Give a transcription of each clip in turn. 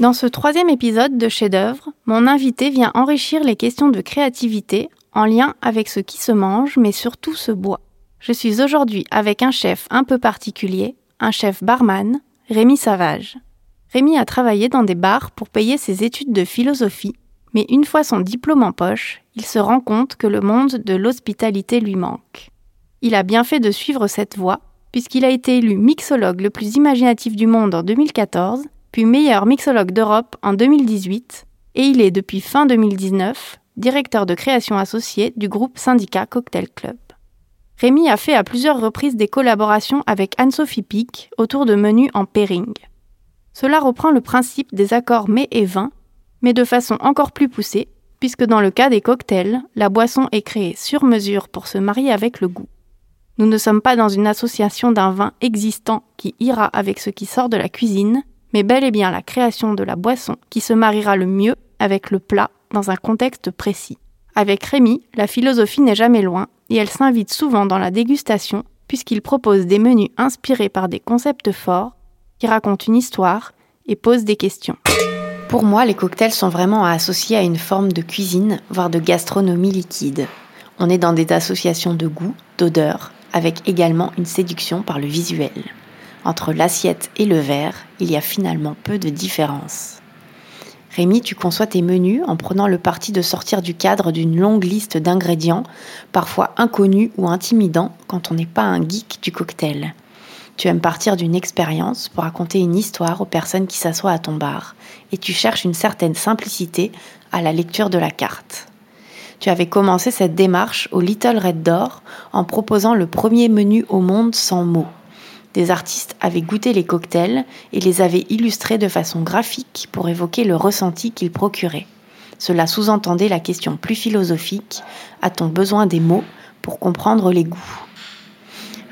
Dans ce troisième épisode de Chef d'œuvre, mon invité vient enrichir les questions de créativité en lien avec ce qui se mange, mais surtout se boit. Je suis aujourd'hui avec un chef un peu particulier, un chef barman, Rémi Savage. Rémi a travaillé dans des bars pour payer ses études de philosophie, mais une fois son diplôme en poche, il se rend compte que le monde de l'hospitalité lui manque. Il a bien fait de suivre cette voie, puisqu'il a été élu mixologue le plus imaginatif du monde en 2014 meilleur mixologue d'Europe en 2018, et il est depuis fin 2019 directeur de création associé du groupe Syndicat Cocktail Club. Rémi a fait à plusieurs reprises des collaborations avec Anne-Sophie Pic autour de menus en pairing. Cela reprend le principe des accords mets et vin, mais de façon encore plus poussée, puisque dans le cas des cocktails, la boisson est créée sur mesure pour se marier avec le goût. Nous ne sommes pas dans une association d'un vin existant qui ira avec ce qui sort de la cuisine, mais bel et bien la création de la boisson qui se mariera le mieux avec le plat dans un contexte précis. Avec Rémi, la philosophie n'est jamais loin et elle s'invite souvent dans la dégustation puisqu'il propose des menus inspirés par des concepts forts qui racontent une histoire et posent des questions. Pour moi, les cocktails sont vraiment à associer à une forme de cuisine, voire de gastronomie liquide. On est dans des associations de goût, d'odeur, avec également une séduction par le visuel. Entre l'assiette et le verre, il y a finalement peu de différence. Rémi, tu conçois tes menus en prenant le parti de sortir du cadre d'une longue liste d'ingrédients, parfois inconnus ou intimidants quand on n'est pas un geek du cocktail. Tu aimes partir d'une expérience pour raconter une histoire aux personnes qui s'assoient à ton bar, et tu cherches une certaine simplicité à la lecture de la carte. Tu avais commencé cette démarche au Little Red Door en proposant le premier menu au monde sans mots des artistes avaient goûté les cocktails et les avaient illustrés de façon graphique pour évoquer le ressenti qu'ils procuraient. Cela sous-entendait la question plus philosophique a-t-on besoin des mots pour comprendre les goûts?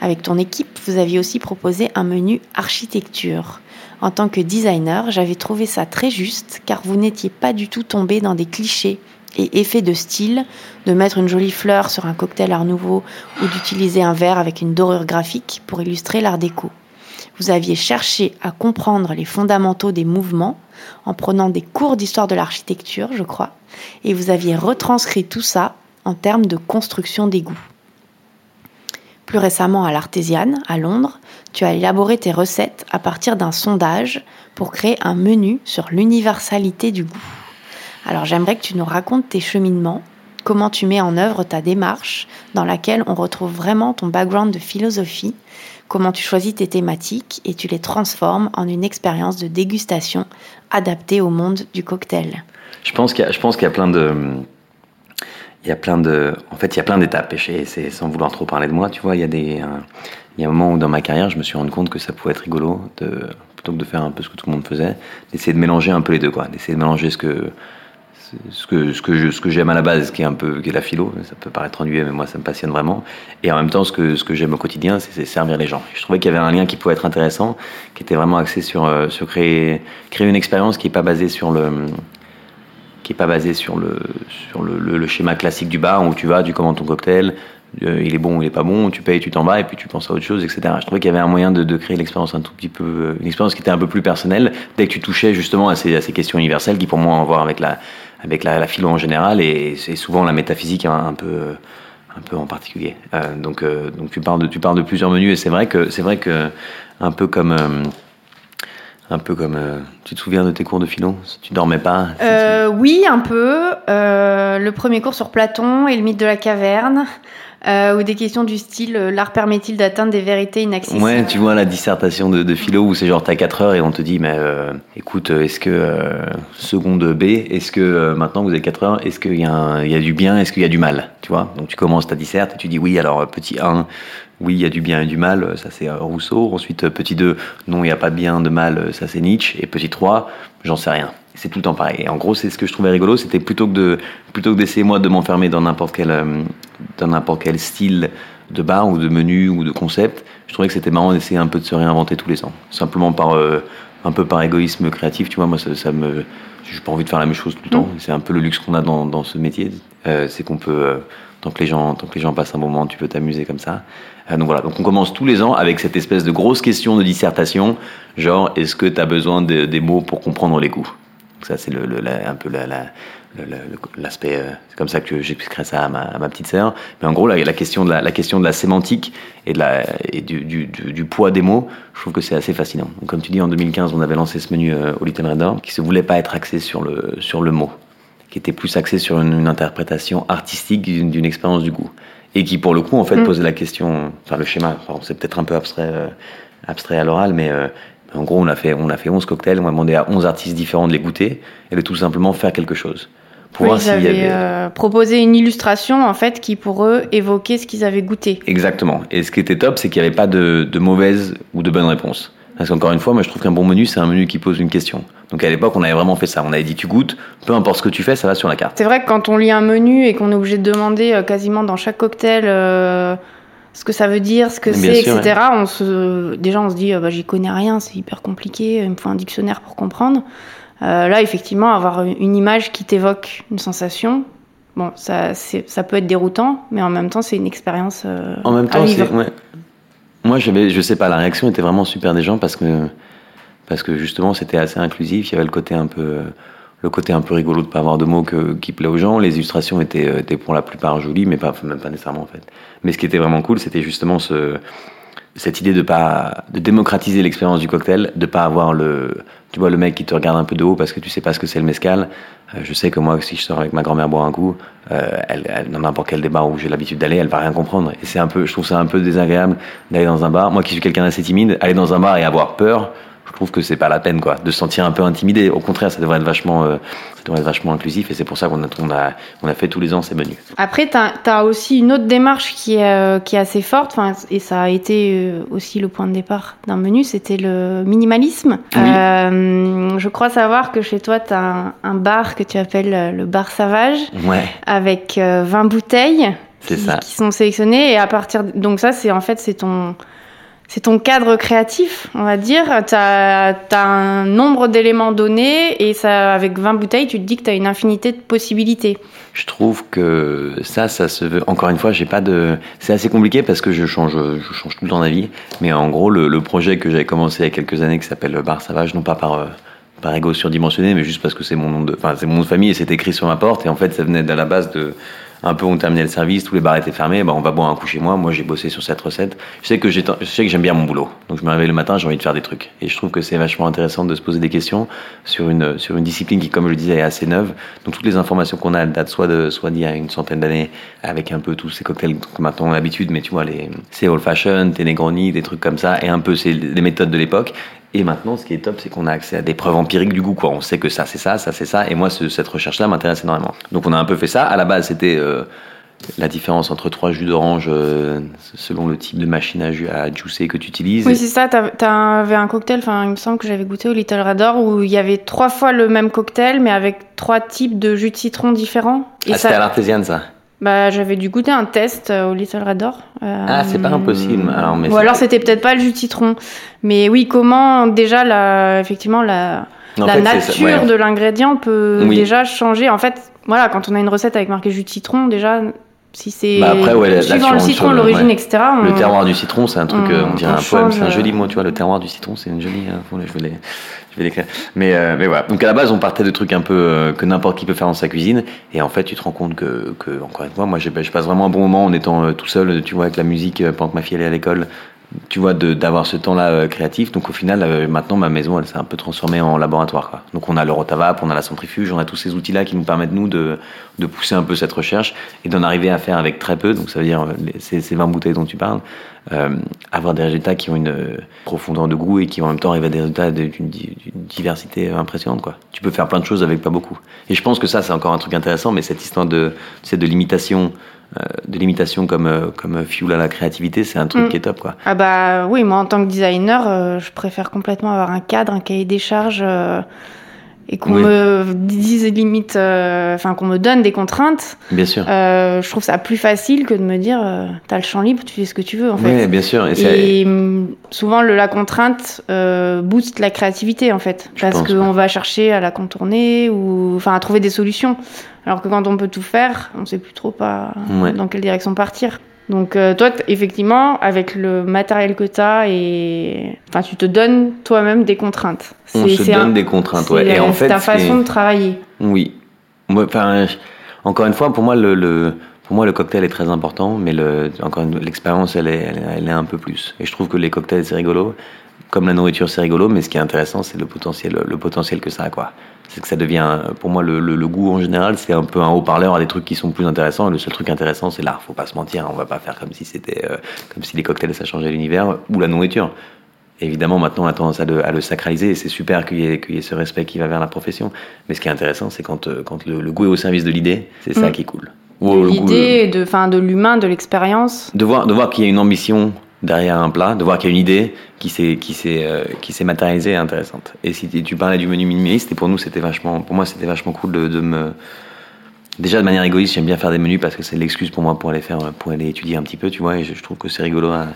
Avec ton équipe, vous aviez aussi proposé un menu architecture. En tant que designer, j'avais trouvé ça très juste car vous n'étiez pas du tout tombé dans des clichés et effet de style, de mettre une jolie fleur sur un cocktail art nouveau ou d'utiliser un verre avec une dorure graphique pour illustrer l'art déco. Vous aviez cherché à comprendre les fondamentaux des mouvements en prenant des cours d'histoire de l'architecture, je crois, et vous aviez retranscrit tout ça en termes de construction des goûts. Plus récemment à l'Artésiane, à Londres, tu as élaboré tes recettes à partir d'un sondage pour créer un menu sur l'universalité du goût. Alors j'aimerais que tu nous racontes tes cheminements, comment tu mets en œuvre ta démarche dans laquelle on retrouve vraiment ton background de philosophie, comment tu choisis tes thématiques et tu les transformes en une expérience de dégustation adaptée au monde du cocktail. Je pense qu'il y, a plein de... Il y a plein de... En fait, il y a plein d'étapes. Et c'est sans vouloir trop parler de moi, tu vois, il y a des... Il y a un moment où dans ma carrière, je me suis rendu compte que ça pouvait être rigolo, de, plutôt que de faire un peu ce que tout le monde faisait, d'essayer de mélanger un peu les deux, quoi. D'essayer de mélanger ce que, ce que, ce que, ce que j'aime à la base, qui est un peu qui est la philo, ça peut paraître ennuyeux, mais moi ça me passionne vraiment. Et en même temps, ce que, ce que j'aime au quotidien, c'est servir les gens. Je trouvais qu'il y avait un lien qui pouvait être intéressant, qui était vraiment axé sur, euh, sur créer, créer une expérience qui n'est pas basée sur le qui est pas basée sur le sur le, schéma classique du bar où tu vas, tu commandes ton cocktail, euh, il est bon ou il est pas bon, tu payes, tu t'en vas et puis tu penses à autre chose, etc. Je trouvais qu'il y avait un moyen de, de créer l'expérience un tout petit peu, euh, une expérience qui était un peu plus personnelle dès que tu touchais justement à ces, à ces questions universelles qui pour moi ont à voir avec la avec la, la, philo en général et c'est souvent la métaphysique un, peu un peu en particulier. Euh, donc donc tu parles de tu parles de plusieurs menus et c'est vrai que c'est vrai que un peu comme Un peu comme. euh, tu te souviens de tes cours de philo? Tu dormais pas? Euh, oui, un peu. Euh, le premier cours sur Platon et le mythe de la caverne, euh, ou des questions du style euh, l'art permet-il d'atteindre des vérités inaccessibles Ouais, tu vois la dissertation de, de philo où c'est genre t'as 4 heures et on te dit mais euh, écoute est-ce que seconde B est-ce que maintenant vous avez 4 heures est-ce qu'il y, y a du bien est-ce qu'il y a du mal tu vois? Donc tu commences ta disserte et tu dis oui alors petit 1 oui il y a du bien et du mal ça c'est Rousseau. Ensuite petit 2 non il n'y a pas de bien de mal ça c'est Nietzsche. Et petit 3 j'en sais rien c'est tout le temps pareil et en gros c'est ce que je trouvais rigolo c'était plutôt que de plutôt que d'essayer moi de m'enfermer dans n'importe quel euh, dans n'importe quel style de bar ou de menu ou de concept, je trouvais que c'était marrant d'essayer un peu de se réinventer tous les ans. Simplement par euh, un peu par égoïsme créatif, tu vois, moi ça, ça me j'ai pas envie de faire la même chose tout le temps. C'est un peu le luxe qu'on a dans, dans ce métier, Euh, c'est qu'on peut euh, tant que les gens tant que les gens passent un bon moment, tu peux t'amuser comme ça. Donc voilà, donc on commence tous les ans avec cette espèce de grosse question de dissertation, genre est-ce que tu as besoin de- des mots pour comprendre les coups ça, c'est le, le- la- un peu la- la- l'aspect. euh, c'est comme ça que j'expliquerai ça à ma, à ma petite sœur. Mais en gros, la, question de la, question de la sémantique et, de la, et du, du, du- du poids des mots, je trouve que c'est assez fascinant. Donc, comme tu dis, en 2015, on avait lancé ce menu euh, au Little qui se voulait pas être axé sur le, sur le mot, qui était plus axé sur une, une interprétation artistique d'une, expérience du goût. Et qui, pour le coup, en fait, Mm. posait la question. Enfin, le schéma, c'est peut-être un peu abstrait, euh, abstrait à l'oral, mais. euh, en gros, on a fait, on a fait 11 cocktails, on a demandé à 11 artistes différents de les goûter et de tout simplement faire quelque chose. Pour Oui, voir ils y avait. euh, proposé une illustration en fait qui pour eux évoquait ce qu'ils avaient goûté. Exactement. Et ce qui était top, c'est qu'il n'y avait pas de, de mauvaise ou de bonne réponse. Parce qu'encore une fois, moi je trouve qu'un bon menu, c'est un menu qui pose une question. Donc à l'époque, on avait vraiment fait ça. On avait dit tu goûtes, peu importe ce que tu fais, ça va sur la carte. C'est vrai que quand on lit un menu et qu'on est obligé de demander euh, quasiment dans chaque cocktail euh, ce que ça veut dire, ce que c'est, etc. On se, déjà on se dit euh, bah, j'y connais rien, c'est hyper compliqué, il me faut un dictionnaire pour comprendre. Euh, là effectivement avoir une image qui t'évoque une sensation, bon ça, ça peut être déroutant, mais en même temps c'est une expérience euh, En même à temps, vivre. c'est. Ouais. Moi, j'avais, je sais pas, la réaction était vraiment super des gens parce que, parce que justement, c'était assez inclusif. Il y avait le côté un peu, le côté un peu rigolo de pas avoir de mots qui plaît aux gens. Les illustrations étaient, euh, pour la plupart jolies, mais pas, même pas nécessairement en fait. Mais ce qui était vraiment cool, c'était justement ce, cette idée de pas, de démocratiser l'expérience du cocktail, de pas avoir le, tu vois, le mec qui te regarde un peu de haut parce que tu sais pas ce que c'est le mezcal. Euh, je sais que moi, si je sors avec ma grand-mère boire un coup, euh, elle, dans n'importe quel débat où j'ai l'habitude d'aller, elle va rien comprendre. Et c'est un peu, je trouve ça un peu désagréable d'aller dans un bar. Moi qui suis quelqu'un d'assez timide, aller dans un bar et avoir peur, je trouve que c'est pas la peine, quoi, de se sentir un peu intimidé. Au contraire, ça devrait être vachement, euh, ça devrait être vachement inclusif. Et c'est pour ça qu'on a, on a, on a fait tous les ans ces menus. Après, tu as, aussi une autre démarche qui est, euh, qui est assez forte, enfin, et ça a été euh, aussi le point de départ d'un menu, c'était le minimalisme. Oui. Euh, je crois savoir que chez toi, tu as un, un bar que tu appelles le bar Savage, Ouais, avec euh, 20 bouteilles qui, ça. qui sont sélectionnées. Et à partir donc ça, c'est en fait, c'est ton... C'est ton cadre créatif, on va dire. Tu as, un nombre d'éléments donnés et ça, avec 20 bouteilles, tu te dis que tu as une infinité de possibilités. Je trouve que ça, ça se veut. Encore une fois, j'ai pas de. C'est assez compliqué parce que je change, je change tout le temps d'avis. Mais en gros, le, projet que j'avais commencé il y a quelques années, qui s'appelle Bar Savage, non pas par euh, par ego surdimensionné, mais juste parce que c'est mon nom de, enfin c'est mon nom de famille et c'est écrit sur ma porte. Et en fait, ça venait de la base de un peu on terminait le service, tous les bars étaient fermés, bah on va boire un coup chez moi. Moi, j'ai bossé sur cette recette. Je sais que j'ai, j'aime bien mon boulot. Donc je me réveille le matin, j'ai envie de faire des trucs. Et je trouve que c'est vachement intéressant de se poser des questions sur une discipline qui, comme je le disais, est assez neuve. Donc toutes les informations qu'on a, datent soit de soit d'il y a une centaine d'années, avec un peu tous ces cocktails que maintenant on a l'habitude, mais tu vois c'est old fashion, tes Negroni, des trucs comme ça, et un peu c'est les méthodes de l'époque. Et maintenant, ce qui est top, c'est qu'on a accès à des preuves empiriques du goût. Quoi. On sait que ça, c'est ça, ça, c'est ça. Et moi, ce- cette recherche-là m'intéresse énormément. Donc, on a un peu fait ça. À la base, c'était euh, la différence entre trois jus d'orange euh, selon le type de machine à, jus, à juicer que tu utilises. Oui, c'est ça. T'as- T'avais un cocktail, enfin, il me semble que j'avais goûté au Little Radar où il y avait trois fois le même cocktail, mais avec trois types de jus de citron différents. Et ah, c'était à l'artésienne, ça bah, j'avais dû goûter un test euh, au Little Radar. Euh, Ah, c'est pas impossible. Alors, mais Ou alors c'était peut-être pas le jus de citron. Mais oui, comment déjà la, effectivement la, En la fait, nature ouais. de l'ingrédient peut Oui. déjà changer? En fait, voilà, quand on a une recette avec marqué jus de citron, déjà, si c'est Bah après, ouais, suivant le citron, l'origine, ouais. etc. Le terroir du citron, c'est un truc, on- euh, on dirait on un poème, c'est un change, joli euh, mot, tu vois, le terroir du citron, c'est une jolie. euh, je vais je l'écrire. Mais, euh, mais voilà. Donc à la base, on partait de trucs un peu euh, que n'importe qui peut faire dans sa cuisine, et en fait, tu te rends compte que, que encore une fois, moi, j'ai- je passe vraiment un bon moment en étant euh, tout seul, tu vois, avec la musique euh, pendant que ma fille allait à l'école, tu vois, d'avoir ce temps-là euh, créatif. Donc au final, euh, maintenant, ma maison, elle s'est un peu transformée en laboratoire. Donc on a le rotavap, on a la centrifuge, on a tous ces outils-là qui nous permettent, nous, de, de pousser un peu cette recherche et d'en arriver à faire avec très peu. Donc ça veut dire, ces, ces 20 bouteilles dont tu parles, euh, avoir des résultats qui ont une profondeur de goût et qui en même temps arrivent à des résultats d'une diversité impressionnante. Tu peux faire plein de choses avec pas beaucoup. Et je pense que ça, c'est encore un truc intéressant, mais cette histoire de, de limitation euh, de l'imitation comme, euh, comme fuel à la créativité, c'est un truc mm. qui est top. Quoi. Ah bah oui, moi en tant que designer, euh, je préfère complètement avoir un cadre, un cahier des charges et qu'on me dise limite, enfin qu'on me donne des contraintes. Bien sûr. je trouve ça plus facile que de me dire, t'as le champ libre, tu fais ce que tu veux en fait. Oui, bien sûr. Et, mm, souvent le, la contrainte booste la créativité en fait, parce qu'on va chercher à la contourner ou enfin à trouver des solutions. Alors que quand on peut tout faire, on ne sait plus trop pas dans quelle direction partir. Donc euh, toi, effectivement, avec le matériel que tu as, et... enfin, tu te donnes toi-même des contraintes. On se donne des contraintes, ouais. Et en fait, ta façon de travailler. Oui. Moi, encore une fois, pour moi, le, pour moi, le cocktail est très important, mais le, encore l'expérience, elle est, elle, est un peu plus. Et je trouve que les cocktails, c'est rigolo. Comme la nourriture, c'est rigolo, mais ce qui est intéressant, c'est le potentiel, le potentiel que ça a, quoi c'est que ça devient, pour moi, le, le, goût en général, c'est un peu un haut-parleur à des trucs qui sont plus intéressants. Le seul truc intéressant, c'est l'art. Faut pas se mentir. On va pas faire comme si c'était, euh, comme si les cocktails ça changeait l'univers ou la nourriture. Évidemment, maintenant, on a tendance à le, à le sacraliser et c'est super qu'il y, ait, ce respect qui va vers la profession. Mais ce qui est intéressant, c'est quand, euh, quand le, goût est au service de l'idée, c'est ça mm. qui est cool. L'idée, de, fin, de l'humain, de l'expérience. De voir, de voir qu'il y a une ambition derrière un plat, de voir qu'il y a une idée qui s'est qui s'est euh, qui s'est matérialisée et intéressante. Et si tu parlais du menu minimaliste, et pour nous c'était vachement, pour moi c'était vachement cool de, me déjà de manière égoïste, j'aime bien faire des menus parce que c'est l'excuse pour moi pour aller faire pour aller étudier un petit peu, tu vois. Et je, trouve que c'est rigolo à,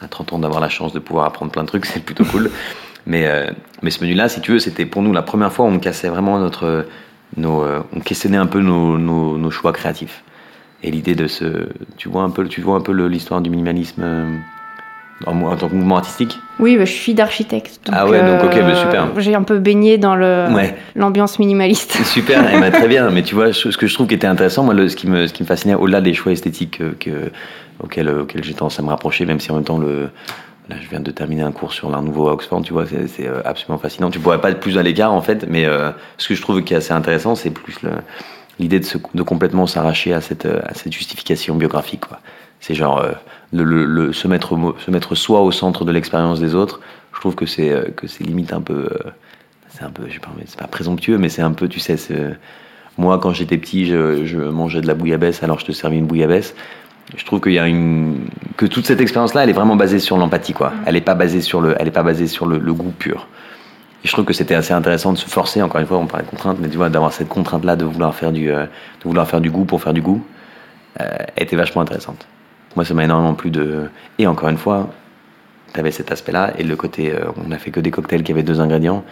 à, 30 ans d'avoir la chance de pouvoir apprendre plein de trucs, c'est plutôt cool. mais euh, mais ce menu-là, si tu veux, c'était pour nous la première fois où on cassait vraiment notre nos, euh, on questionnait un peu nos, nos, nos choix créatifs. Et l'idée de ce, tu vois un peu, tu vois un peu l'histoire du minimalisme en, tant que mouvement artistique Oui, bah, je suis d'architecte. Ah ouais, donc ok, bah, super. Euh, j'ai un peu baigné dans l'ambiance minimaliste. Super, et bah, très bien. Mais tu vois, ce que je trouve qui était intéressant, moi, le, ce, qui me, ce qui me fascinait, au-delà des choix esthétiques euh, que, auxquels, auxquels j'ai tendance à me rapprocher, même si en même temps, le, là, je viens de terminer un cours sur l'art nouveau à Oxford, tu vois, c'est euh, absolument fascinant. Tu pourrais pas être plus à l'écart, en fait, mais ce que je trouve qui est assez intéressant, c'est plus l'idée de, de complètement s'arracher à cette, à cette justification biographique, quoi. C'est genre euh, le, le, se, mettre, se mettre soi au centre de l'expérience des autres. Je trouve que c'est euh, que c'est limite un peu, euh, c'est un peu, je sais pas, c'est pas présomptueux, mais c'est un peu, tu sais, moi quand j'étais petit, je, je, mangeais de la bouillabaisse, alors je te servis une bouillabaisse. Je trouve qu'il y a une que toute cette expérience-là, elle est vraiment basée sur l'empathie, quoi. Elle est pas basée sur le, elle est pas basée sur le, le goût pur. Et je trouve que c'était assez intéressant de se forcer, encore une fois, on parlait de contrainte, mais tu vois, d'avoir cette contrainte-là de vouloir faire du, de vouloir faire du goût pour faire du goût, euh, était vachement intéressante. Moi, ça m'a énormément plu de. Et encore une fois, tu avais cet aspect-là et le côté. Euh, on a fait que des cocktails qui avaient deux ingrédients.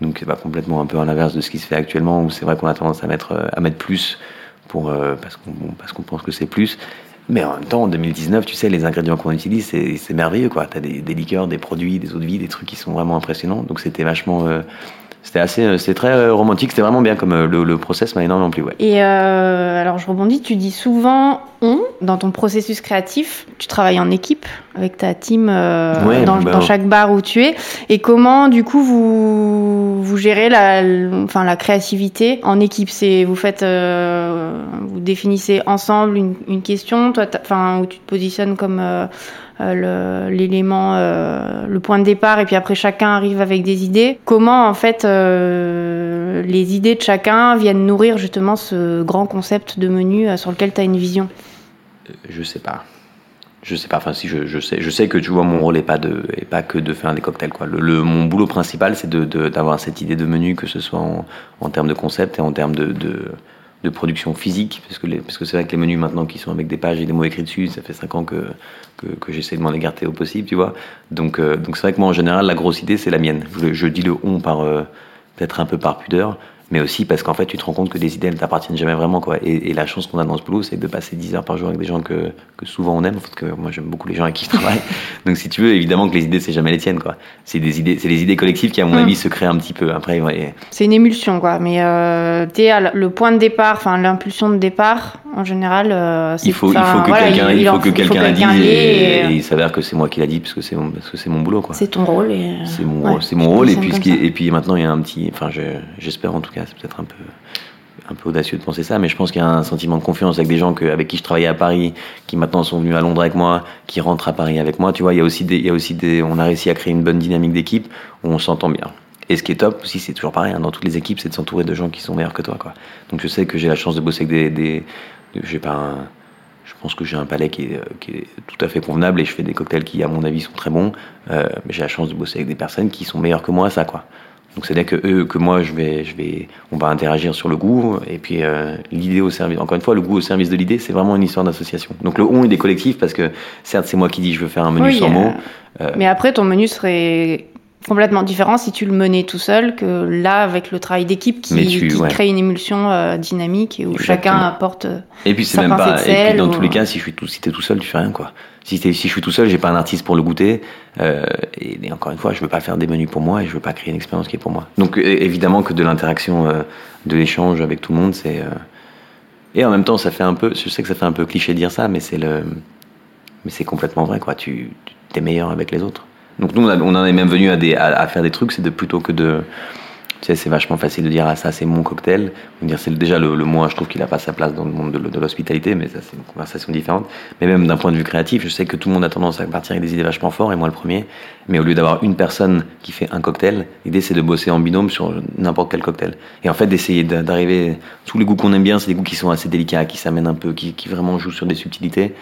Donc, c'est pas complètement un peu à l'inverse de ce qui se fait actuellement où c'est vrai qu'on a tendance à mettre, euh, à mettre plus pour, euh, parce qu'on pense que c'est plus. Mais en même temps, en 2019, tu sais, les ingrédients qu'on utilise, c'est merveilleux, quoi. T'as des, liqueurs, des produits, des eaux de vie, des trucs qui sont vraiment impressionnants. Donc, c'était vachement. C'était assez, euh, c'était très euh, romantique, c'était vraiment bien comme euh, le, le process m'a énormément plu. Ouais. Et alors je rebondis, tu dis souvent on dans ton processus créatif, tu travailles en équipe avec ta team dans, bah dans, chaque bar où tu es. Et comment du coup vous vous gérez la, enfin la créativité en équipe? C'est vous faites, vous définissez ensemble une, une question, toi, enfin où tu te positionnes comme euh, l'élément, euh, le, point de départ, et puis après chacun arrive avec des idées. Comment en fait euh, les idées de chacun viennent nourrir justement ce grand concept de menu sur lequel tu as une vision? Je sais pas. Je sais pas, enfin si je, sais, je sais que tu vois mon rôle est pas de, est pas que de faire des cocktails quoi. Le, mon boulot principal c'est d'avoir de, cette idée de menu que ce soit en, termes de concept et en termes de, de de production physique, parce que, parce que c'est vrai que les menus maintenant qui sont avec des pages et des mots écrits dessus, ça fait 5 ans que, que, j'essaie de m'en écarter au possible, tu vois. Donc euh, donc c'est vrai que moi en général la grosse idée c'est la mienne. Je, dis le on par peut-être un peu par pudeur, mais aussi parce qu'en fait, tu te rends compte que des idées, elles t'appartiennent jamais vraiment, quoi. Et, la chance qu'on a dans ce boulot, c'est de passer 10 heures par jour avec des gens que, que souvent on aime. En fait, que moi, j'aime beaucoup les gens avec qui je travaille. Donc, si tu veux, évidemment que les idées, c'est jamais les tiennes, quoi. C'est des idées, c'est les idées collectives qui, à mon mm. avis, se créent un petit peu. Après, C'est une émulsion, quoi. Mais euh, le point de départ, enfin, l'impulsion de départ, en général, euh, il faut, il faut que quelqu'un, il, faut que quelqu'un la dise. Et, il s'avère que c'est moi qui l'a dit parce que c'est mon, parce que c'est mon boulot, quoi. C'est ton rôle. Et... C'est mon, c'est mon rôle. Et puis, et puis maintenant, il y a un petit, enfin, j'espère en tout cas, c'est peut-être un peu audacieux de penser ça, mais je pense qu'il y a un sentiment de confiance avec des gens avec qui je travaillais à Paris, qui maintenant sont venus à Londres avec moi, qui rentrent à Paris avec moi. Tu vois, il y a aussi des, il y a aussi des, on a réussi à créer une bonne dynamique d'équipe où on s'entend bien. Et ce qui est top aussi, c'est toujours pareil, hein, dans toutes les équipes, c'est de s'entourer de gens qui sont meilleurs que toi. Donc je sais que j'ai la chance de bosser avec des, des j'ai pas un, je pense que j'ai un palais qui est, qui est, tout à fait convenable et je fais des cocktails qui, à mon avis, sont très bons. Euh, mais j'ai la chance de bosser avec des personnes qui sont meilleures que moi à ça, quoi. Donc c'est-à-dire que eux, que moi, je vais, je vais, on va interagir sur le goût et puis euh, l'idée au service. Encore une fois, le goût au service de l'idée, c'est vraiment une histoire d'association. Donc le on est des collectifs parce que certes c'est moi qui dis je veux faire un menu sans mots. Euh, mais après ton menu serait complètement différent si tu le menais tout seul que là avec le travail d'équipe qui, crée une émulsion euh, dynamique et où chacun apporte et puis c'est même pas et puis dans tous les cas si je suis tout si t'es tout seul tu fais rien quoi. Si, si je suis tout seul j'ai pas un artiste pour le goûter euh, et, encore une fois je veux pas faire des menus pour moi et je veux pas créer une expérience qui est pour moi. Donc évidemment que de l'interaction euh, de l'échange avec tout le monde c'est et en même temps ça fait un peu je sais que ça fait un peu cliché de dire ça mais c'est le mais c'est complètement vrai quoi. Tu es meilleur avec les autres donc nous, on, en est même venu à, à, faire des trucs, c'est de plutôt que de... Tu sais, c'est vachement facile de dire ah ça c'est mon cocktail. Dire c'est déjà le, le moi, je trouve qu'il a pas sa place dans le monde de, l'hospitalité, mais ça c'est une conversation différente. Mais même d'un point de vue créatif, je sais que tout le monde a tendance à partir avec des idées vachement fortes, et moi le premier. Mais au lieu d'avoir une personne qui fait un cocktail, l'idée c'est de bosser en binôme sur n'importe quel cocktail. Et en fait d'essayer d'arriver tous les goûts qu'on aime bien, c'est des goûts qui sont assez délicats, qui s'amènent un peu, qui, qui vraiment jouent sur des subtilités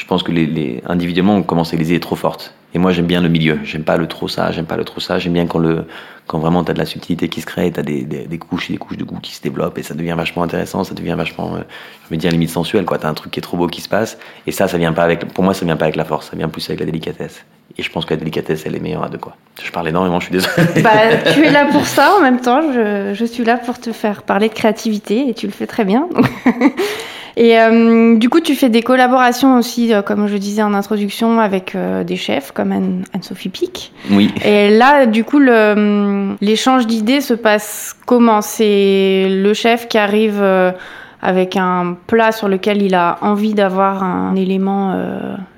je pense que les, les, individuellement, on commence avec des idées trop fortes. Et moi, j'aime bien le milieu. J'aime pas le trop ça, j'aime pas le trop ça. J'aime bien quand, le, quand vraiment tu as de la subtilité qui se crée, tu as des, des, couches et des couches de goût qui se développent et ça devient vachement intéressant, ça devient vachement, euh, je dis à limite sensuel. Tu as un truc qui est trop beau qui se passe. Et ça, ça vient pas avec, pour moi, ça vient pas avec la force, ça vient plus avec la délicatesse. Et je pense que la délicatesse, elle est meilleure à deux, quoi. Je parle énormément, je suis désolé. Bah, tu es là pour ça en même temps. Je, je suis là pour te faire parler de créativité et tu le fais très bien. Et euh, du coup, tu fais des collaborations aussi, euh, comme je disais en introduction, avec euh, des chefs comme Anne-Sophie Pic. Oui. Et là, du coup, l'échange d'idées se passe comment? C'est le chef qui arrive avec un plat sur lequel il a envie d'avoir un élément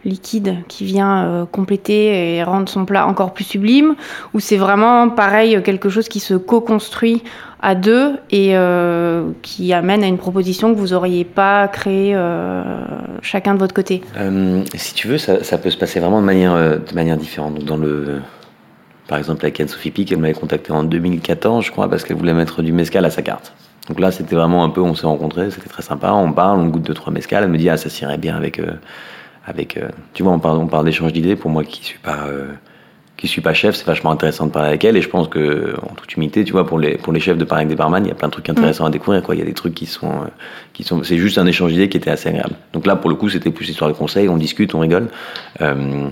liquide qui vient compléter et rendre son plat encore plus sublime, ou c'est vraiment pareil quelque chose qui se co-construit à deux et euh, qui amène à une proposition que vous n'auriez pas créée euh, chacun de votre côté? Euh, Si tu veux, ça, peut se passer vraiment de manière, de manière différente. dans le, par exemple, avec Anne-Sophie Pic, elle m'avait contacté en 2014, je crois, parce qu'elle voulait mettre du mescal à sa carte. Donc là, c'était vraiment un peu, on s'est rencontrés, c'était très sympa, on parle, on goûte deux, trois mescal, elle me dit, ah, ça s'irait bien avec... avec tu vois, on parle, on parle d'échange d'idées, pour moi qui suis pas qui suis pas chef, c'est vachement intéressant de parler avec elle. Et je pense que, en toute humilité, tu vois, pour les, pour les chefs de parler avec des barman, il y a plein de trucs intéressants à découvrir, quoi. Il y a des trucs qui sont, euh, qui sont, c'est juste un échange d'idées qui était assez agréable. Donc là, pour le coup, c'était plus histoire de conseils, on discute, on rigole. Euh,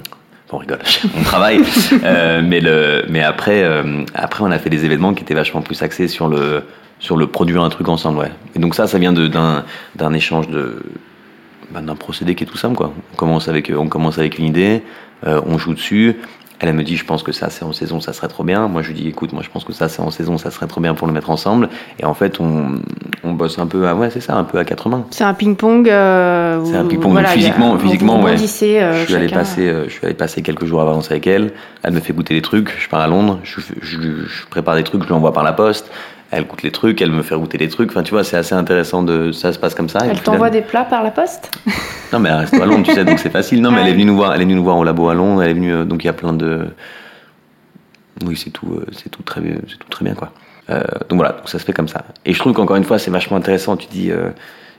on rigole, on travaille. euh, mais le, mais après, euh, après, on a fait des événements qui étaient vachement plus axés sur le, sur le produire un truc ensemble, ouais. Et donc ça, ça vient d'un, d'un échange de, bah, d'un procédé qui est tout simple, quoi. On commence avec, on commence avec une idée, euh, on joue dessus, elle, me dit, je pense que ça, c'est en saison, ça serait trop bien. Moi, je lui dis, écoute, moi, je pense que ça, c'est en saison, ça serait trop bien pour le mettre ensemble. Et en fait, on, on bosse un peu, à, ouais, c'est ça, un peu à quatre mains. C'est un ping-pong. Euh, c'est un ping-pong. physiquement, physiquement, ouais. Euh, je suis allé passer, euh, je suis allé passer quelques jours à Valence avec elle. Elle me fait goûter des trucs. Je pars à Londres. Je, je, je prépare des trucs, je lui envoie par la poste elle goûte les trucs, elle me fait goûter des trucs. Enfin, tu vois, c'est assez intéressant de ça se passe comme ça. Elle t'envoie des plats par la poste? Non, mais elle reste à Londres, tu sais, donc c'est facile. Non, mais elle est venue nous voir, elle est venue nous voir au labo à Londres. Elle est venue, euh, donc il y a plein de. Oui, c'est tout, euh, c'est tout très bien, c'est tout très bien quoi. Euh, donc voilà, donc ça se fait comme ça. Et je trouve qu'encore une fois, c'est vachement intéressant. Tu dis,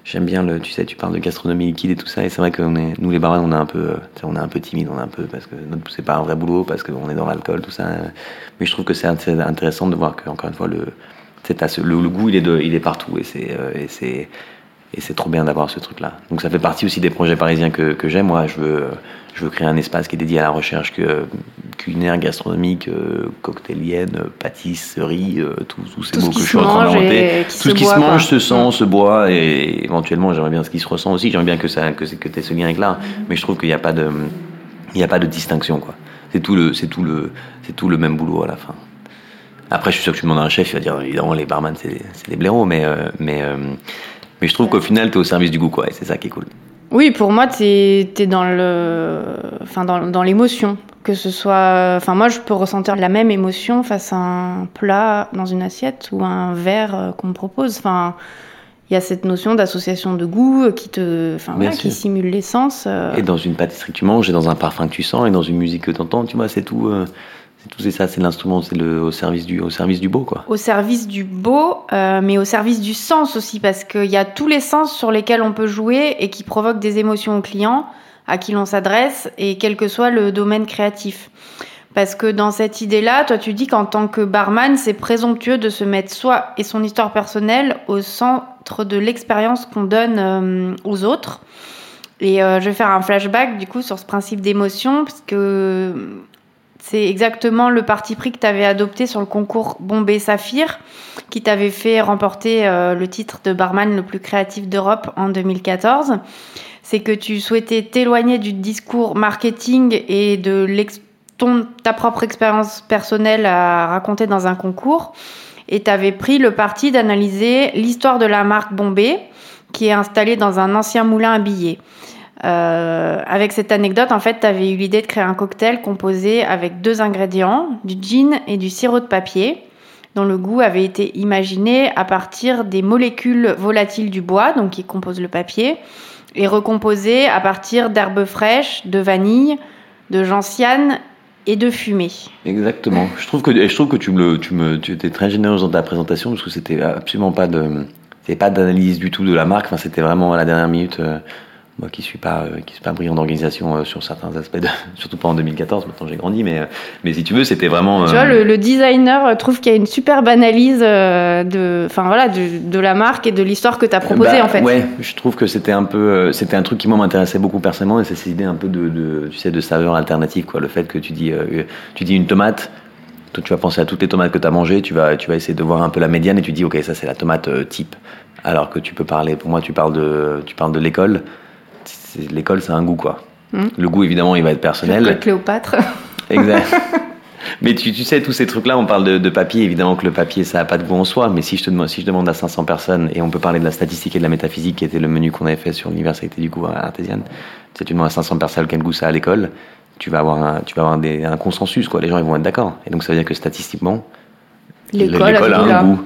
j'aime bien le, tu sais, tu parles de gastronomie liquide et tout ça. Et c'est vrai que est, nous les barman, on est un peu, on est un peu timide, on est un peu parce que c'est pas un vrai boulot, parce qu'on est dans l'alcool, tout ça. Mais je trouve que c'est intéressant de voir que encore une fois le le, le, goût il est, de, il est partout et c'est euh, Et c'est trop bien d'avoir ce truc-là. Donc ça fait partie aussi des projets parisiens que, que j'aime. Moi, je veux, je veux créer un espace qui est dédié à la recherche que, culinaire, gastronomique, euh, cocktailienne, pâtisserie, euh, tous ces mots que je suis en train d'inventer. Tout ce qui se mange, se sent, mm. se boit, et éventuellement, j'aimerais bien ce qui se ressent aussi. J'aimerais bien que ça, que, que tu aies ce lien avec l'art. Mm. Mais je trouve qu'il n'y a pas de, il n'y a pas de distinction, quoi. C'est tout le, c'est tout le, c'est tout le même boulot à la fin. Après, je suis sûr que tu demandes à un chef, il va dire évidemment les barman c'est, des blaireaux, mais, euh, mais, mais je trouve qu'au final, tu es au service du goût, quoi, et c'est ça qui est cool. Oui, pour moi, tu es, dans le, enfin dans, dans l'émotion, que ce soit, enfin moi, je peux ressentir la même émotion face à un plat dans une assiette ou un verre euh, qu'on me propose. Enfin, il y a cette notion d'association de goût qui te, enfin qui simule l'essence. Euh. Et dans une pâtisserie que tu manges, et dans un parfum que tu sens, et dans une musique que tu entends, tu vois, c'est tout. Euh, c'est tout, c'est ça, c'est l'instrument, c'est au service du, au service du beau, quoi. Au service du beau, euh, mais au service du sens aussi, parce qu'il y a tous les sens sur lesquels on peut jouer et qui provoquent des émotions au client, à qui l'on s'adresse, et quel que soit le domaine créatif. Parce que dans cette idée-là, toi, tu dis qu'en tant que barman, c'est présomptueux de se mettre soi et son histoire personnelle au centre de l'expérience qu'on donne euh, aux autres. Et euh, je vais faire un flashback du coup sur ce principe d'émotion, parce que c'est exactement le parti pris que tu avais adopté sur le concours Bombay Saphir, qui t'avait fait remporter euh, le titre de barman le plus créatif d'Europe en 2014. C'est que tu souhaitais t'éloigner du discours marketing et de ta propre expérience personnelle à raconter dans un concours. Et tu avais pris le parti d'analyser l'histoire de la marque Bombay, qui est installée dans un ancien moulin à billets. Euh, avec cette anecdote, en fait, tu avais eu l'idée de créer un cocktail composé avec deux ingrédients, du gin et du sirop de papier, dont le goût avait été imaginé à partir des molécules volatiles du bois, donc qui composent le papier, et recomposé à partir d'herbes fraîches, de vanille, de gentiane et de fumée. Exactement. Je trouve que je trouve que tu me tu me tu étais très généreuse dans ta présentation parce que c'était absolument pas d'analyse du tout de la marque. Enfin, c'était vraiment à la dernière minute. Euh, moi qui suis pas euh, qui suis pas brillant d'organisation euh, sur certains aspects, surtout pas en 2014. Maintenant j'ai grandi, mais euh, mais si tu veux, c'était vraiment. Tu vois, le, designer trouve qu'il y a une superbe analyse de, enfin voilà, de, de, la marque et de l'histoire que tu as proposée bah, en fait. Ouais, je trouve que c'était un peu, c'était un truc qui moi m'intéressait beaucoup personnellement, et c'est cette idée un peu de, de, tu sais, de saveur alternative, quoi. Le fait que tu dis, tu dis une tomate. Toi, tu vas penser à toutes les tomates que tu as mangées, tu vas, tu vas essayer de voir un peu la médiane et tu dis, ok, ça c'est la tomate type. Alors que tu peux parler, pour moi, tu parles de, tu parles de l'école l'école, c'est un goût, quoi. Hmm. Le goût, évidemment, il va être personnel. Cléopâtre. Exact. Mais tu, sais, tous ces trucs-là, on parle de, papier, évidemment que le papier, ça n'a pas de goût en soi, mais si je, te demande, si je demande à 500 personnes, et on peut parler de la statistique et de la métaphysique, qui était le menu qu'on avait fait sur l'université du goût artésienne, si tu demandes à 500 personnes quel goût ça a à l'école, tu vas avoir, un, tu vas avoir un consensus, quoi. les gens ils vont être d'accord. Et donc ça veut dire que statistiquement, l'école a un goût.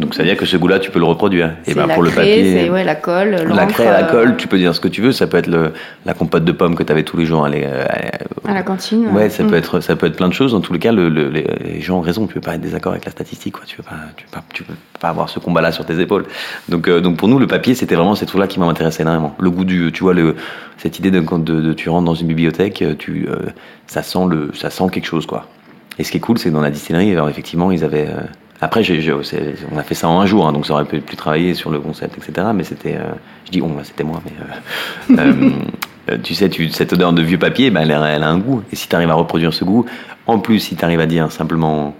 Donc ça veut dire que ce goût-là, tu peux le reproduire. Et ben pour le papier, c'est ouais, la colle, la craie, la euh, colle, tu peux dire ce que tu veux. Ça peut être le, la compote de pommes que tu avais tous les jours à, à la cantine. Ouais, ça peut mm. être ça peut être plein de choses. Dans tous les cas, le, les gens ont raison. Tu peux pas être désaccord avec la statistique. Quoi. Tu peux pas tu peux pas, tu peux pas avoir ce combat-là sur tes épaules. Donc euh, donc pour nous, le papier, c'était vraiment cette truc-là qui m'a intéressé énormément. Le goût du, tu vois le cette idée de, de, de tu rentres dans une bibliothèque, tu euh, ça sent le ça sent quelque chose quoi. Et ce qui est cool, c'est que dans la distillerie, alors effectivement, ils avaient après, on a fait ça en un jour, hein, donc ça aurait pu plus travailler sur le concept, etc. Mais c'était, euh, je dis on, c'était moi, mais euh, euh, tu sais, tu, cette odeur de vieux papier, bah, elle, elle, a un goût. Et si tu arrives à reproduire ce goût, en plus, si tu arrives à dire simplement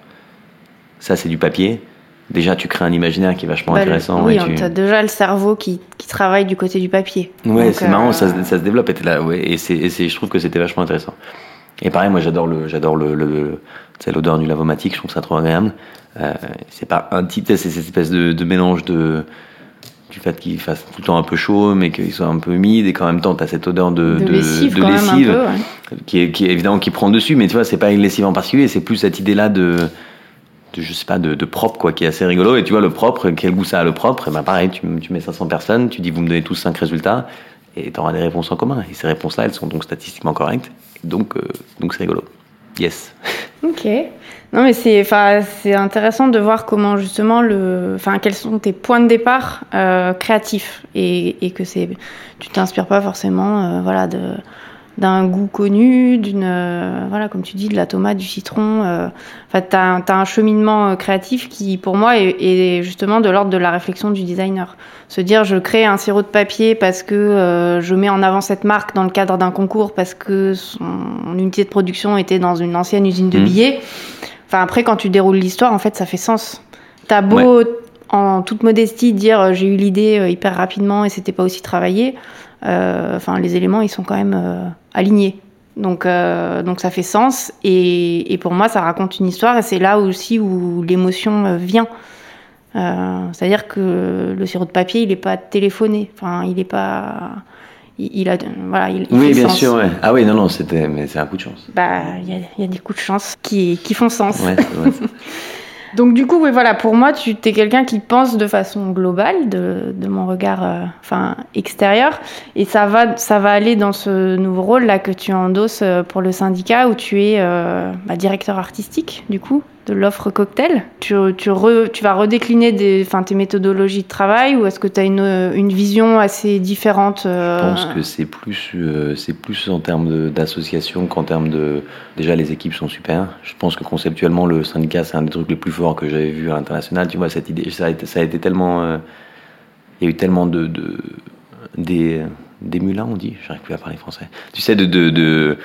ça, c'est du papier, déjà tu crées un imaginaire qui est vachement bah, intéressant. Oui, tu as déjà le cerveau qui, qui, travaille du côté du papier. Ouais, c'est marrant, ça, ça, se développe. Et, là, ouais, et, je trouve que c'était vachement intéressant. Et pareil, moi j'adore le, j'adore le, le, l'odeur du lavomatique, je trouve ça trop agréable. Euh, c'est pas un type, c'est cette espèce de, de, mélange de du fait qu'il fasse tout le temps un peu chaud, mais qu'il soit un peu humide, et qu'en même temps, tu as cette odeur de, de, lessive, de lessive qui, est, qui est évidemment qui prend dessus, mais tu vois, c'est pas une lessive en particulier, c'est plus cette idée-là de, de, je sais pas, de, de, propre, quoi, qui est assez rigolo. Et tu vois, le propre, quel goût ça a le propre, et ben pareil, tu, tu mets 500 personnes, tu dis, vous me donnez tous 5 résultats, et tu auras des réponses en commun. Et ces réponses-là, elles sont donc statistiquement correctes, donc euh, donc c'est rigolo. Yes. Ok. Non, mais c'est, c'est intéressant de voir comment justement le, enfin, quels sont tes points de départ euh, créatifs et, et, que c'est, tu t'inspires pas forcément, euh, voilà, de d'un goût connu, d'une euh, voilà comme tu dis de la tomate, du citron. Euh, enfin, t'as as un cheminement créatif qui pour moi est, est justement de l'ordre de la réflexion du designer. Se dire je crée un sirop de papier parce que je mets en avant cette marque dans le cadre d'un concours parce que son unité de production était dans une ancienne usine de mmh. billets. Enfin après quand tu déroules l'histoire en fait ça fait sens. T'as beau en toute modestie dire j'ai eu l'idée hyper rapidement et c'était pas aussi travaillé. Euh, enfin, les éléments, ils sont quand même euh, alignés. Donc, euh, donc ça fait sens. Et, et, pour moi, ça raconte une histoire. Et c'est là aussi où l'émotion vient. C'est-à-dire que le sirop de papier, il n'est pas téléphoné. Enfin, il n'est pas. Il, a, voilà, il, oui, bien sûr. Ouais. Ah oui, non, non, c'était, mais c'est un coup de chance. Bah, il y, y, a des coups de chance qui, qui font sens. Ouais, Donc du coup, oui, voilà, pour moi, tu es quelqu'un qui pense de façon globale, de, mon regard, euh, enfin extérieur, et ça va, ça va aller dans ce nouveau rôle là que tu endosses euh, pour le syndicat, où tu es euh, bah, directeur artistique, du coup, de l'offre cocktail. Tu, vas redécliner des, tes méthodologies de travail ou est-ce que tu as une, vision assez différente euh, Je pense que c'est plus, euh, plus en termes d'association qu'en termes de... Déjà, les équipes sont super. Je pense que conceptuellement, le syndicat, c'est un des trucs les plus forts que j'avais vu à l'international. Tu vois, cette idée, ça a été, tellement... Euh, il y a eu tellement de... de des, des mulins, on dit, j'arrive plus à parler français. Tu sais, de, de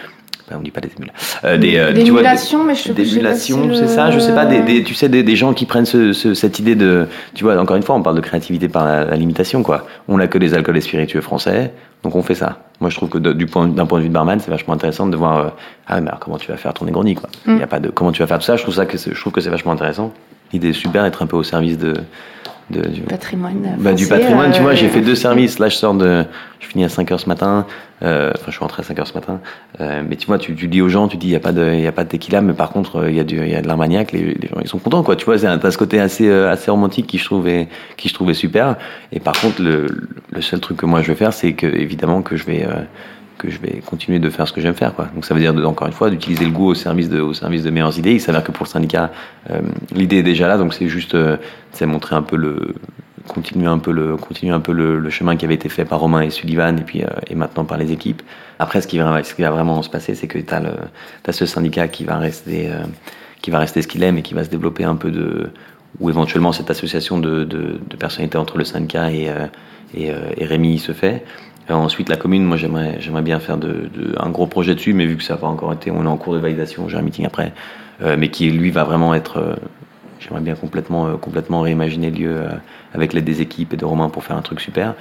on dit pas des émulations. Euh, des, euh, tu vois, mais je des émulations, c'est ça, je sais pas, des, tu sais, des, gens qui prennent ce, ce, cette idée de, tu vois, encore une fois, on parle de créativité par la, limitation, quoi. On n'a que des alcools et spiritueux français, donc on fait ça. Moi, je trouve que du point, d'un point de vue de barman, c'est vachement intéressant de voir, euh, ah, mais alors, comment tu vas faire ton Negroni, quoi. Il mm. a pas de, comment tu vas faire tout ça. Je trouve ça que, je trouve que c'est vachement intéressant. L'idée est super, d'être un peu au service de, du patrimoine. Bah, du patrimoine, tu vois, j'ai fait deux services. Là, je sors de. Je finis à 5 h ce matin. Euh, enfin, je suis rentré à 5 h ce matin. Euh, mais tu vois, tu, tu, dis aux gens, tu dis, il n'y a, pas de, y a pas de tequila, mais par contre, il y, a du, y a de l'armagnac. Les, les, gens, ils sont contents, quoi. Tu vois, c'est ce côté assez, euh, assez romantique qui je, trouvais, qui je trouvais super. Et par contre, le, le seul truc que moi je vais faire, c'est que, évidemment, que je vais que je vais continuer de faire ce que j'aime faire. Quoi. Donc ça veut dire, encore une fois, d'utiliser le goût au service de, au service de meilleures idées. Il s'avère que pour le syndicat, euh, l'idée est déjà là, donc c'est juste, euh, c'est montrer un peu le, continuer un peu le, continuer un peu le, chemin qui avait été fait par Romain et Sullivan et puis euh, et maintenant par les équipes. Après, ce qui va, ce qui va vraiment se passer, c'est que tu as, as, ce syndicat qui va rester, euh, qui va rester ce qu'il aime et qui va se développer un peu de, ou éventuellement cette association de, de, de personnalités entre le syndicat et, et Rémi se fait. Et ensuite, la commune, moi, j'aimerais, j'aimerais bien faire de, de, un gros projet dessus, mais vu que ça pas encore été, on est en cours de validation, j'ai un meeting après, euh, mais qui, lui, va vraiment être, euh, j'aimerais bien complètement, euh, complètement réimaginer le lieu euh, avec l'aide des équipes et de Romain pour faire un truc super.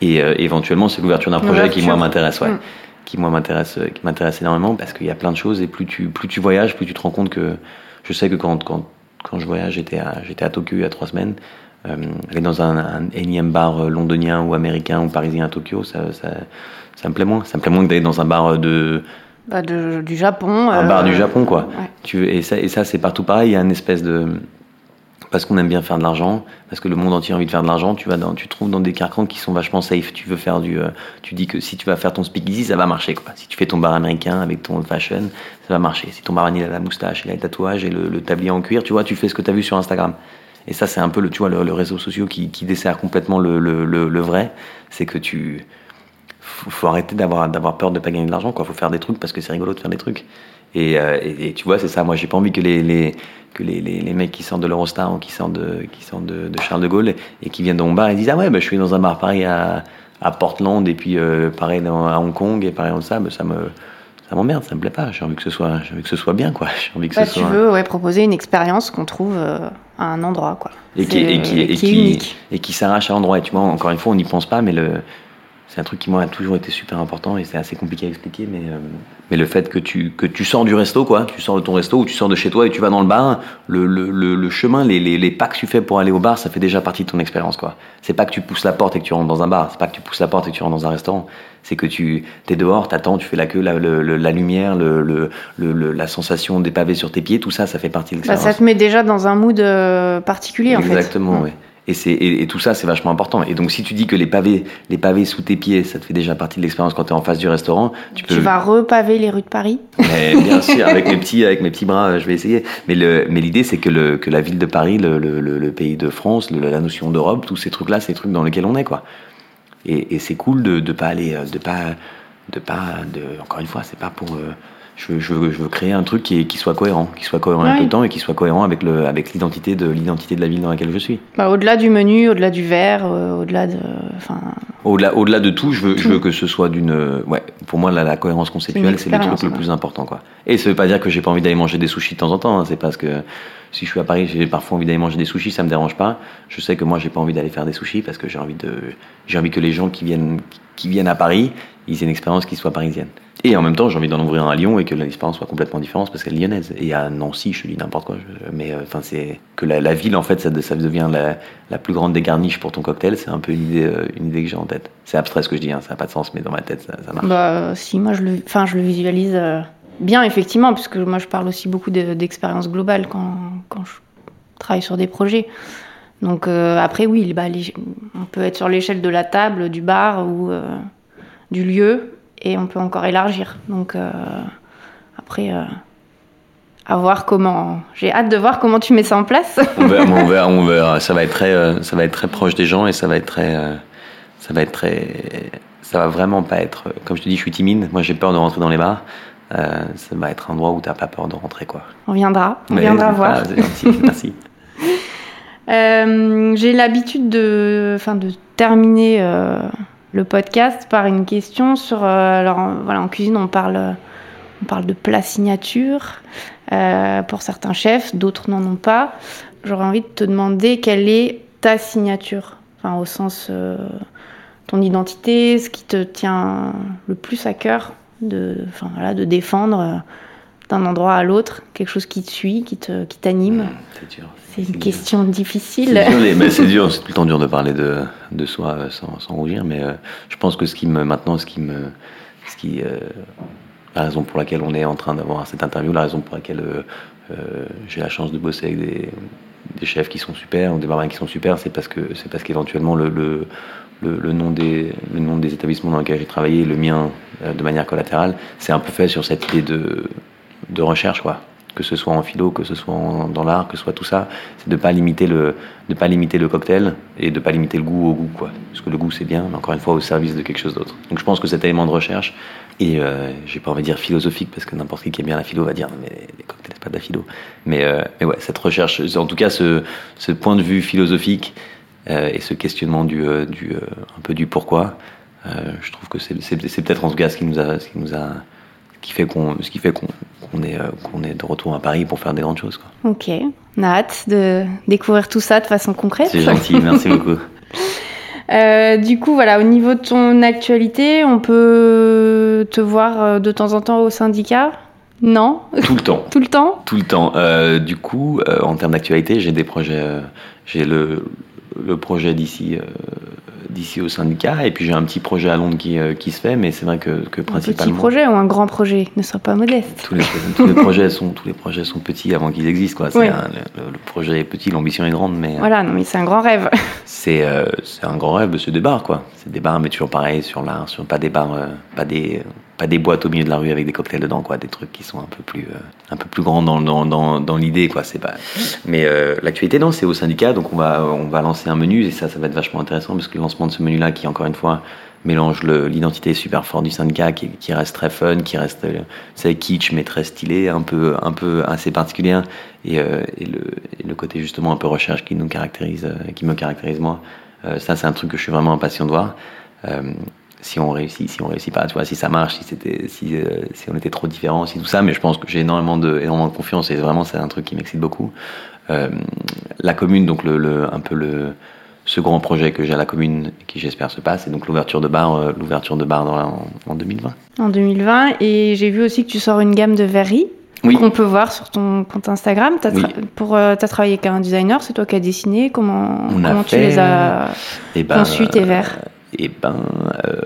Et euh, éventuellement, c'est l'ouverture d'un projet qui, moi, m'intéresse, ouais. Mm. Qui, moi, m'intéresse, qui m'intéresse énormément parce qu'il y a plein de choses et plus tu, plus tu voyages, plus tu te rends compte que, je sais que quand, quand, quand je voyage, j'étais à, j'étais à Tokyo il y a trois semaines, euh, aller dans un, un, énième bar euh, londonien ou américain ou parisien à Tokyo, ça, ça, ça me plaît moins. Ça me plaît moins que d'aller dans un bar de, bah de, du Japon. Un euh... bar du Japon, quoi. Ouais. Tu, et ça, et ça c'est partout pareil. Il y a une espèce de. Parce qu'on aime bien faire de l'argent, parce que le monde entier a envie de faire de l'argent, tu vas dans, tu trouves dans des carcans qui sont vachement safe. Tu veux faire du, euh, tu dis que si tu vas faire ton speakeasy, ça va marcher, quoi. Si tu fais ton bar américain avec ton old fashion, ça va marcher. Si ton bar a la moustache et le tatouage et le, le tablier en cuir, tu vois, tu fais ce que tu as vu sur Instagram. Et ça, c'est un peu le, tu vois, le, réseau social qui, dessert complètement le, le, le vrai. C'est que tu faut, faut arrêter d'avoir d'avoir peur de pas gagner de l'argent. Quoi, faut faire des trucs parce que c'est rigolo de faire des trucs. Et, euh, et, tu vois, c'est ça. Moi, j'ai pas envie que les, que les, les, les, mecs qui sortent de l'Eurostar ou qui sortent de qui sortent de, Charles de Gaulle et qui viennent dans mon bar et disent ah ouais, bah, je suis dans un bar pareil à à Portland et puis euh, pareil à Hong Kong et pareil dans ça, bah, ça me ça m'emmerde, ça me plaît pas. J'ai envie que ce soit, j'ai envie que ce soit bien, quoi. J'ai envie que bah, ce tu soit. veux ouais, proposer une expérience qu'on trouve euh, à un endroit, quoi. Et qui, et qui, et qui, qui, unique. et qui s'arrache à l'endroit. Et tu vois, encore une fois, on n'y pense pas, mais le, c'est un truc qui moi a toujours été super important et c'est assez compliqué à expliquer. Mais, euh, mais le fait que tu, que tu sors du resto, quoi, tu sors de ton resto ou tu sors de chez toi et tu vas dans le bar, le, le, le, le chemin, les, les, les, pas que tu fais pour aller au bar, ça fait déjà partie de ton expérience, quoi. C'est pas que tu pousses la porte et que tu rentres dans un bar, c'est pas que tu pousses la porte et que tu rentres dans un restaurant. C'est que tu es dehors, t'attends, tu fais la queue, la, le, la lumière, le, le, le, la sensation des pavés sur tes pieds, tout ça, ça fait partie de l'expérience. Bah, ça te met déjà dans un mood euh, particulier, Exactement, en fait. Exactement, oui. Et, c'est, et, et, tout ça, c'est vachement important. Et donc, si tu dis que les pavés, les pavés sous tes pieds, ça te fait déjà partie de l'expérience quand tu es en face du restaurant, tu peux. Tu vas repaver les rues de Paris mais, Bien sûr, avec mes petits, avec mes petits bras, je vais essayer. Mais, le, mais l'idée, c'est que, le, que la ville de Paris, le, le, le pays de France, la notion d'Europe, tous ces trucs-là, c'est des trucs dans lesquels on est, quoi. Et, et c'est cool de, de pas aller, de pas de pas, de, encore une fois, c'est pas pour je veux, je, veux, je veux, créer un truc qui, qui soit cohérent, qui soit cohérent avec le temps et qui soit cohérent avec le avec l'identité de l'identité de la ville dans laquelle je suis. Bah, au-delà du menu, au-delà du verre, euh, au-delà de, enfin. Au-delà au-delà de tout, je veux tout. je veux que ce soit d'une, ouais, pour moi la, la cohérence conceptuelle c'est le truc le plus important quoi. Et ça veut pas dire que j'ai pas envie d'aller manger des sushis de temps en temps. Hein. C'est parce que si je suis à Paris, j'ai parfois envie d'aller manger des sushis, ça me dérange pas. Je sais que moi j'ai pas envie d'aller faire des sushis parce que j'ai envie de, j'ai envie que les gens qui viennent qui viennent à Paris, ils aient une expérience qui soit parisienne. Et en même temps, j'ai envie d'en ouvrir un à Lyon et que l'expérience soit complètement différente parce qu'elle est lyonnaise. Et à Nancy, je dis n'importe quoi. mais euh, enfin, c'est que la, ville, en fait, ça, devient la, la, plus grande des garniches pour ton cocktail. C'est un peu une idée, euh, une idée que j'ai en tête. C'est abstrait ce que je dis, hein, ça n'a pas de sens, mais dans ma tête, ça, marche. Bah, si, moi, je le, enfin, je le visualise euh, bien, effectivement, puisque moi, je parle aussi beaucoup d'expérience globale quand, quand je travaille sur des projets. Donc après, oui, bah, on peut être sur l'échelle de la table, du bar ou du lieu et on peut encore élargir. Donc euh, après, euh, à voir comment. J'ai hâte de voir comment tu mets ça en place. on, verra, on, verra, Ça va être très, euh, ça va être très proche des gens et ça va être très, ça va être très, ça va vraiment pas être. Comme je te dis, je suis timide. Moi, j'ai peur de rentrer dans les bars. ça va être un endroit où tu n'as pas peur de rentrer, quoi. On viendra, on viendra voir. merci. j'ai l'habitude de, enfin, de terminer le podcast par une question sur. Euh, alors, voilà, en cuisine, on parle, on parle de plat signature euh, pour certains chefs, d'autres n'en ont pas. J'aurais envie de te demander quelle est ta signature, enfin, au sens euh, ton identité, ce qui te tient le plus à cœur de, enfin, voilà, de défendre d'un endroit à l'autre, quelque chose qui te suit, qui te, qui t'anime. C'est dur. C'est une question difficile. C'est dur, c'est tout le temps dur de parler de, de soi sans, sans rougir, mais euh, je pense que ce qui me, maintenant, ce qui me, ce qui, euh, la raison pour laquelle on est en train d'avoir cette interview, la raison pour laquelle euh, j'ai la chance de bosser avec des, des, chefs qui sont super, ou des barmains qui sont super, c'est parce que c'est parce qu'éventuellement le, le, le, nom des, le nom des établissements dans lesquels j'ai travaillé, le mien de manière collatérale, c'est un peu fait sur cette idée de, de recherche, quoi que ce soit en philo, que ce soit dans l'art, que ce soit tout ça, c'est de pas limiter le, de pas limiter le cocktail et de pas limiter le goût au goût, quoi. Parce que le goût c'est bien, mais encore une fois au service de quelque chose d'autre. Donc je pense que cet élément de recherche et euh, j'ai pas envie de dire philosophique parce que n'importe qui qui aime bien la philo va dire mais les cocktails c'est pas de la philo. Mais euh, mais ouais cette recherche, en tout cas ce, ce point de vue philosophique euh, et ce questionnement du, euh, du un peu du pourquoi, je trouve que c'est peut-être en tout cas qui nous a ce qui nous a qui fait qu'on, ce qui fait qu'on, qu'on est, euh, qu'on est de retour à Paris pour faire des grandes choses. Quoi. Ok, on a hâte de découvrir tout ça de façon concrète. C'est gentil, merci beaucoup. Euh, du coup, voilà, au niveau de ton actualité, on peut te voir euh, de temps en temps au syndicat? Non? Tout le temps. Tout le temps? Tout le temps. Euh, du coup, euh, en termes d'actualité, j'ai des projets. j'ai le, le projet d'ici d'ici au syndicat. Et puis j'ai un petit projet à Londres qui, euh, qui se fait, mais c'est vrai que, que principalement. Un petit projet ou un grand projet, ne sois pas modeste. Tous les, tous les projets sont tous les projets sont petits avant qu'ils existent quoi. Oui. Un, le, le, projet est petit, l'ambition est grande, mais. Voilà, non mais c'est un grand rêve. C'est euh, c'est un grand rêve de ce débar quoi. C'est des bars mais toujours pareil sur l'art, sur pas des bars, euh, pas des des boîtes au milieu de la rue avec des cocktails dedans quoi, des trucs qui sont un peu plus euh, un peu plus grands dans dans dans, dans l'idée quoi. C'est pas. Mais euh, l'actualité non, c'est au syndicat donc on va on va lancer un menu et ça ça va être vachement intéressant parce que le lancement de ce menu là qui encore une fois mélange l'identité super forte du syndicat qui, qui, reste très fun, qui reste euh, c'est kitsch mais très stylé, un peu un peu assez particulier et, euh, le, le côté justement un peu recherche qui nous caractérise, euh, qui me caractérise moi. Euh, ça c'est un truc que je suis vraiment impatient de voir. Euh, si on réussit, si on réussit pas, tu vois, si ça marche, si c'était, si, euh, si on était trop différents, si tout ça, mais je pense que j'ai énormément de, énormément de confiance et vraiment c'est un truc qui m'excite beaucoup. Euh, la commune, donc le, le, un peu le, ce grand projet que j'ai à la commune, qui j'espère se passe, et donc l'ouverture de bar, euh, l'ouverture de bar dans la, en, en 2020. En 2020, et j'ai vu aussi que tu sors une gamme de verreries. Oui. Qu'on peut voir sur ton compte Instagram. As oui. Pour, euh, as travaillé avec un designer, c'est toi qui as dessiné. Comment, On comment tu les as eh ben, conçus tes verres? Et ben, euh,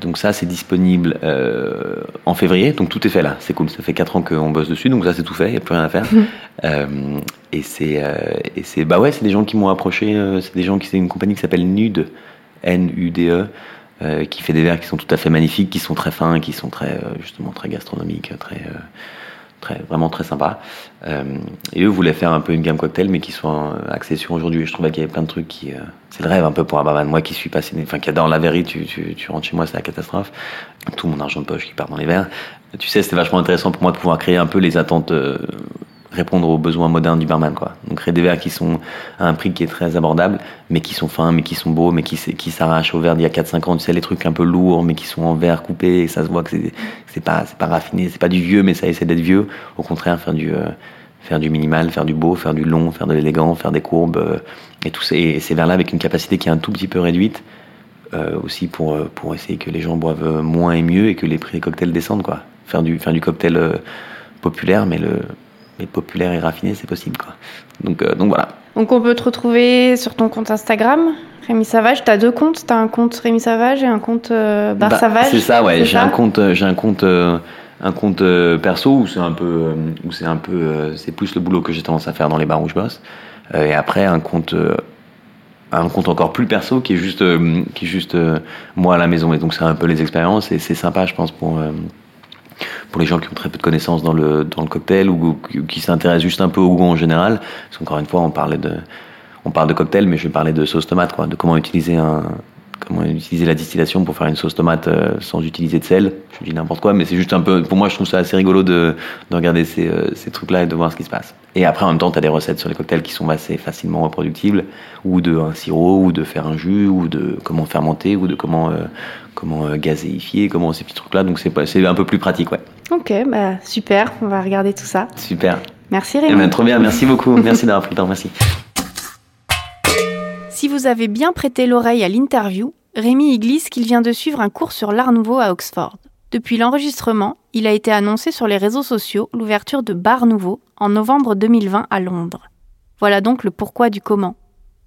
donc ça c'est disponible euh, en février, donc tout est fait là, c'est cool. Ça fait 4 ans qu'on bosse dessus, donc ça c'est tout fait, il n'y a plus rien à faire. euh, et c'est, et c'est, bah ouais, c'est des gens qui m'ont approché, c'est des gens qui, c'est une compagnie qui s'appelle Nude, N-U-D-E, euh, qui fait des verres qui sont tout à fait magnifiques, qui sont très fins, qui sont très, justement très gastronomiques, très très, vraiment très sympa. Euh, et eux voulaient faire un peu une gamme cocktail, mais qui soit axée sur aujourd'hui. Je trouvais qu'il y avait plein de trucs qui. c'est le rêve un peu pour un. Moi qui suis passionné, enfin qui adore la verrie, tu rentres chez moi, c'est la catastrophe. Tout mon argent de poche qui part dans les verres. Tu sais, c'était vachement intéressant pour moi de pouvoir créer un peu les attentes répondre aux besoins modernes du barman. Quoi. Donc créer des verres qui sont à un prix qui est très abordable, mais qui sont fins, mais qui sont beaux, mais qui, s'arrachent au verre d'il y a 4-5 ans. Tu sais, les trucs un peu lourds, mais qui sont en verre coupé, et ça se voit que c'est, pas, raffiné, c'est pas du vieux, mais ça essaie d'être vieux. Au contraire, faire du, euh, minimal, faire du beau, faire du long, faire de l'élégant, faire des courbes, euh, et. Et ces verres-là avec une capacité qui est un tout petit peu réduite, euh, aussi pour, pour essayer que les gens boivent moins et mieux et que les prix des cocktails descendent, quoi. Faire du, faire du cocktail populaire, mais le, mais populaire et raffiné, c'est possible. Quoi. Donc, euh, donc voilà. Donc on peut te retrouver sur ton compte Instagram, Rémi Savage. Tu as deux comptes, tu as un compte Rémi Savage et un compte euh, Bar bah, Savage. C'est ça, ouais. J'ai un compte, euh, j'ai un compte, un compte perso où c'est un peu, où c'est un peu, c'est plus le boulot que j'ai tendance à faire dans les bars où je bosse. et après un compte un compte encore plus perso qui est juste qui est juste moi à la maison et donc c'est un peu les expériences et c'est sympa je pense pour pour les gens qui ont très peu de connaissances dans le, cocktail ou, qui s'intéressent juste un peu au goût en général. Parce qu'encore une fois, on parlait de, parle de cocktail, mais je vais parler de sauce tomate, quoi, de comment utiliser un, comment utiliser la distillation pour faire une sauce tomate euh, sans utiliser de sel. Je dis n'importe quoi, mais c'est juste un peu, pour moi, je trouve ça assez rigolo de, de regarder ces, euh, ces trucs-là et de voir ce qui se passe. Et après, en même temps, tu as des recettes sur les cocktails qui sont assez facilement reproductibles, ou de un sirop, ou de faire un jus, ou de comment fermenter, ou de comment, euh, comment gazéifier, comment ces petits trucs-là. Donc c'est un peu plus pratique, ouais. Ok, bah super, on va regarder tout ça. Super. Merci Rémi. Eh ben, trop bien, merci beaucoup. merci d'avoir pris le temps, merci. Vous avez bien prêté l'oreille à l'interview, Rémi y glisse qu'il vient de suivre un cours sur l'art nouveau à Oxford. Depuis l'enregistrement, il a été annoncé sur les réseaux sociaux l'ouverture de Bar Nouveau en novembre 2020 à Londres. Voilà donc le pourquoi du comment.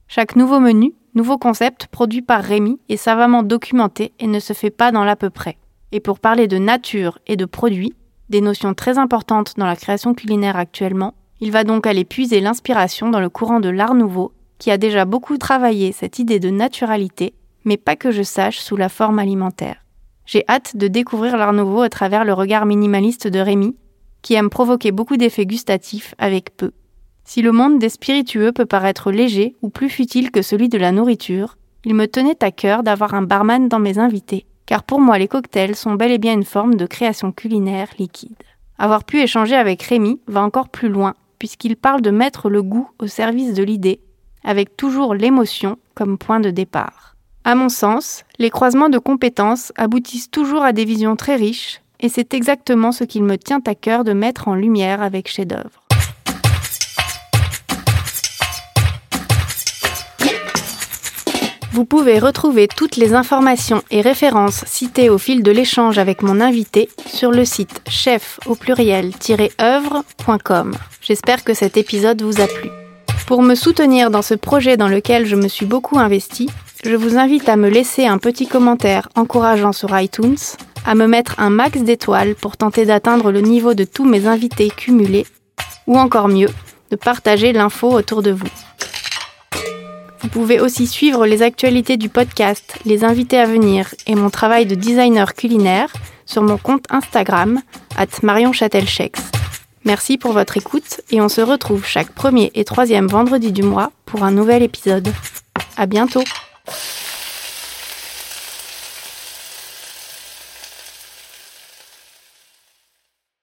Chaque nouveau menu, nouveau concept produit par Rémi est savamment documenté et ne se fait pas dans l'à peu près. Et pour parler de nature et de produits, des notions très importantes dans la création culinaire actuellement, il va donc aller puiser l'inspiration dans le courant de l'art nouveau qui a déjà beaucoup travaillé cette idée de naturalité, mais pas que je sache sous la forme alimentaire. J'ai hâte de découvrir l'art nouveau à travers le regard minimaliste de Rémi, qui aime provoquer beaucoup d'effets gustatifs avec peu. Si le monde des spiritueux peut paraître léger ou plus futile que celui de la nourriture, il me tenait à cœur d'avoir un barman dans mes invités, car pour moi les cocktails sont bel et bien une forme de création culinaire liquide. Avoir pu échanger avec Rémi va encore plus loin, puisqu'il parle de mettre le goût au service de l'idée avec toujours l'émotion comme point de départ. À mon sens, les croisements de compétences aboutissent toujours à des visions très riches, et c'est exactement ce qu'il me tient à cœur de mettre en lumière avec chef-d'œuvre. Vous pouvez retrouver toutes les informations et références citées au fil de l'échange avec mon invité sur le site chef au pluriel-œuvre.com. J'espère que cet épisode vous a plu. Pour me soutenir dans ce projet dans lequel je me suis beaucoup investi, je vous invite à me laisser un petit commentaire encourageant sur iTunes, à me mettre un max d'étoiles pour tenter d'atteindre le niveau de tous mes invités cumulés, ou encore mieux, de partager l'info autour de vous. Vous pouvez aussi suivre les actualités du podcast, les invités à venir et mon travail de designer culinaire sur mon compte Instagram, at Marion Merci pour votre écoute et on se retrouve chaque premier et troisième vendredi du mois pour un nouvel épisode. À bientôt!